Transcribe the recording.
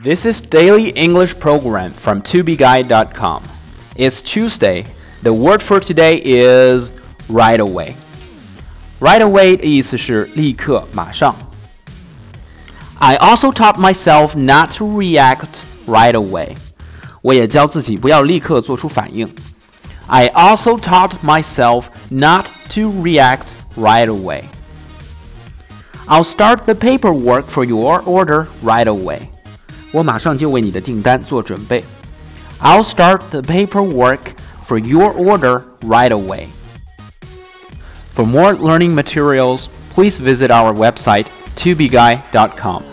This is daily English program from tobeguide.com. It's Tuesday. The word for today is right away. Right away 的意思是立刻、马上。I also taught myself not to react right away. 我也教自己不要立刻做出反应。I also taught myself not to react right away. I'll start the paperwork for your order right away. 我马上就为你的订单做准备。I'll start the paperwork for your order right away. For more learning materials, please visit our website tubeguy.com.